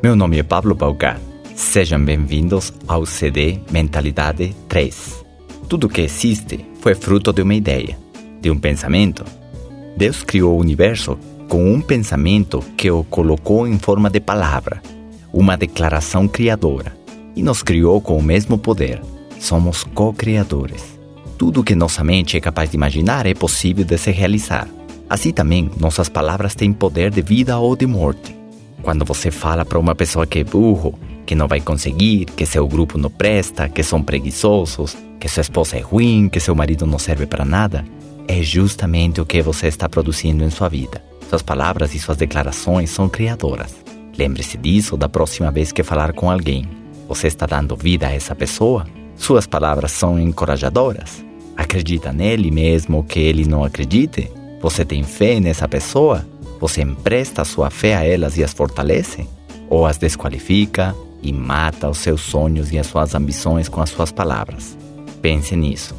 Meu nome é Pablo Balcar. Sejam bem-vindos ao CD Mentalidade 3. Tudo que existe foi fruto de uma ideia, de um pensamento. Deus criou o universo com um pensamento que o colocou em forma de palavra, uma declaração criadora, e nos criou com o mesmo poder. Somos co-criadores. Tudo que nossa mente é capaz de imaginar é possível de se realizar. Assim também, nossas palavras têm poder de vida ou de morte. Quando você fala para uma pessoa que é burro, que não vai conseguir, que seu grupo não presta, que são preguiçosos, que sua esposa é ruim, que seu marido não serve para nada, é justamente o que você está produzindo em sua vida. Suas palavras e suas declarações são criadoras. Lembre-se disso da próxima vez que falar com alguém. Você está dando vida a essa pessoa? Suas palavras são encorajadoras? Acredita nele mesmo que ele não acredite? Você tem fé nessa pessoa? Você empresta sua fé a elas e as fortalece? Ou as desqualifica e mata os seus sonhos e as suas ambições com as suas palavras? Pense nisso.